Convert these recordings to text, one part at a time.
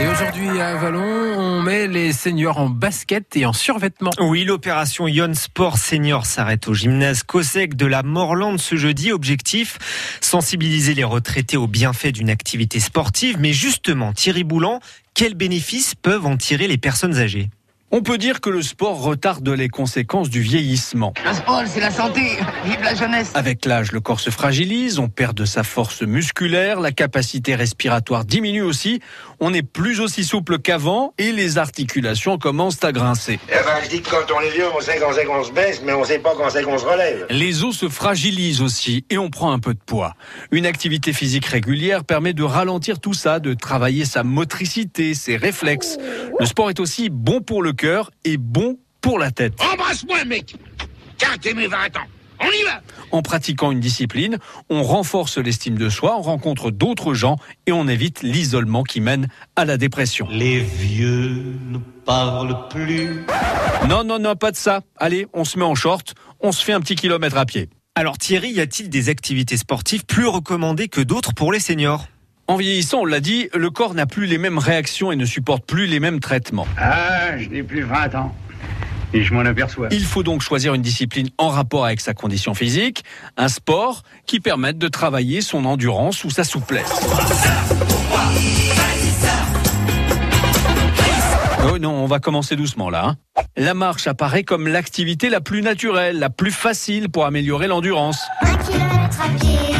Et aujourd'hui à Vallon, on met les seniors en basket et en survêtement. Oui, l'opération Yon Sport Senior s'arrête au gymnase COSEC de la Morlande ce jeudi. Objectif, sensibiliser les retraités aux bienfaits d'une activité sportive. Mais justement, Thierry Boulan, quels bénéfices peuvent en tirer les personnes âgées? On peut dire que le sport retarde les conséquences du vieillissement. Le sport, c'est la santé. Vive la jeunesse. Avec l'âge, le corps se fragilise, on perd de sa force musculaire, la capacité respiratoire diminue aussi, on n'est plus aussi souple qu'avant et les articulations commencent à grincer. Eh ben, je dis que quand on est vieux, on sait quand c'est qu'on se baisse, mais on sait pas quand c'est qu'on se relève. Les os se fragilisent aussi et on prend un peu de poids. Une activité physique régulière permet de ralentir tout ça, de travailler sa motricité, ses réflexes. Le sport est aussi bon pour le cœur et bon pour la tête. Embrasse-moi, mec Car t'es mes 20 ans on y va En pratiquant une discipline, on renforce l'estime de soi, on rencontre d'autres gens et on évite l'isolement qui mène à la dépression. Les vieux ne parlent plus. Non, non, non, pas de ça. Allez, on se met en short, on se fait un petit kilomètre à pied. Alors Thierry, y a-t-il des activités sportives plus recommandées que d'autres pour les seniors? En vieillissant, on l'a dit, le corps n'a plus les mêmes réactions et ne supporte plus les mêmes traitements. Ah, je n'ai plus 20 ans. Et je m'en aperçois. Il faut donc choisir une discipline en rapport avec sa condition physique, un sport qui permette de travailler son endurance ou sa souplesse. Oh non, on va commencer doucement là. Hein. La marche apparaît comme l'activité la plus naturelle, la plus facile pour améliorer l'endurance. Un kilomètre à pied,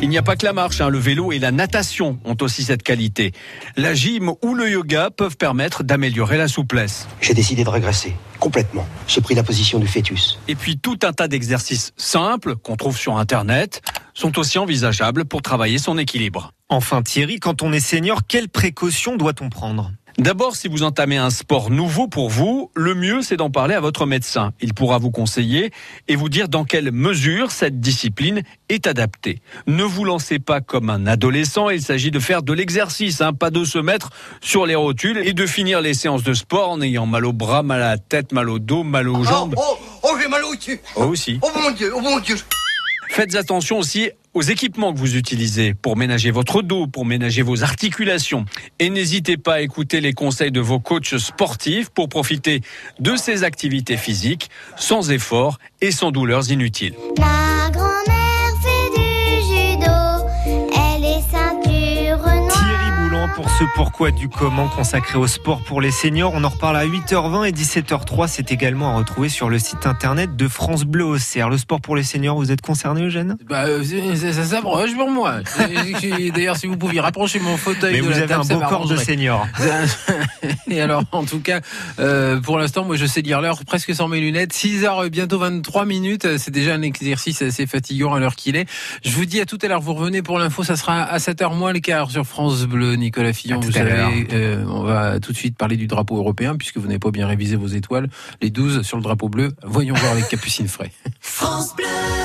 il n'y a pas que la marche, hein. le vélo et la natation ont aussi cette qualité. La gym ou le yoga peuvent permettre d'améliorer la souplesse. J'ai décidé de regresser complètement. J'ai pris la position du fœtus. Et puis tout un tas d'exercices simples qu'on trouve sur Internet sont aussi envisageables pour travailler son équilibre. Enfin Thierry, quand on est senior, quelles précautions doit-on prendre? D'abord, si vous entamez un sport nouveau pour vous, le mieux c'est d'en parler à votre médecin. Il pourra vous conseiller et vous dire dans quelle mesure cette discipline est adaptée. Ne vous lancez pas comme un adolescent, il s'agit de faire de l'exercice, hein, pas de se mettre sur les rotules et de finir les séances de sport en ayant mal au bras, mal à la tête, mal au dos, mal aux jambes. Oh, oh, oh j'ai mal au dessus. Oh aussi. Oh mon Dieu, oh mon Dieu. Faites attention aussi aux équipements que vous utilisez pour ménager votre dos, pour ménager vos articulations. Et n'hésitez pas à écouter les conseils de vos coachs sportifs pour profiter de ces activités physiques sans effort et sans douleurs inutiles. Pour ce pourquoi du comment consacré au sport pour les seniors. On en reparle à 8h20 et 17h03. C'est également à retrouver sur le site internet de France Bleu Auxerre. Le sport pour les seniors, vous êtes concerné, Eugène? Bah, euh, Ça s'approche pour moi. D'ailleurs, si vous pouviez rapprocher mon fauteuil Mais de vous la avez un beau corps de senior. et alors, en tout cas, euh, pour l'instant, moi, je sais lire l'heure presque sans mes lunettes. 6h, bientôt 23 minutes. C'est déjà un exercice assez fatigant à l'heure qu'il est. Je vous dis à tout à l'heure. Vous revenez pour l'info. Ça sera à 7h moins le quart sur France Bleu, Nicolas. Fillon, vous savez, euh, on va tout de suite parler du drapeau européen puisque vous n'avez pas bien révisé vos étoiles. Les 12 sur le drapeau bleu. Voyons voir avec Capucine Fray. France Bleu